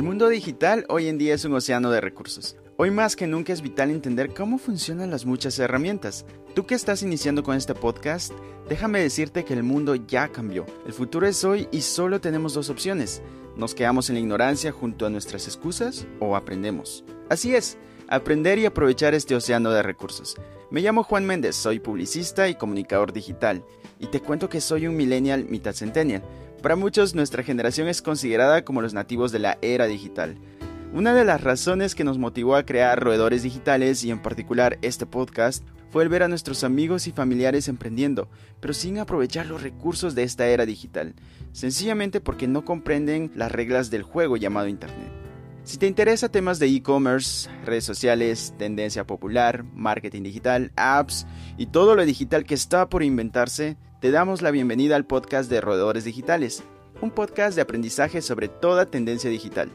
El mundo digital hoy en día es un océano de recursos. Hoy más que nunca es vital entender cómo funcionan las muchas herramientas. Tú que estás iniciando con este podcast, déjame decirte que el mundo ya cambió. El futuro es hoy y solo tenemos dos opciones. Nos quedamos en la ignorancia junto a nuestras excusas o aprendemos. Así es, aprender y aprovechar este océano de recursos. Me llamo Juan Méndez, soy publicista y comunicador digital, y te cuento que soy un millennial mitad centennial para muchos, nuestra generación es considerada como los nativos de la era digital. Una de las razones que nos motivó a crear roedores digitales y en particular este podcast fue el ver a nuestros amigos y familiares emprendiendo, pero sin aprovechar los recursos de esta era digital, sencillamente porque no comprenden las reglas del juego llamado Internet. Si te interesa temas de e-commerce, redes sociales, tendencia popular, marketing digital, apps y todo lo digital que está por inventarse, te damos la bienvenida al podcast de Roedores Digitales, un podcast de aprendizaje sobre toda tendencia digital.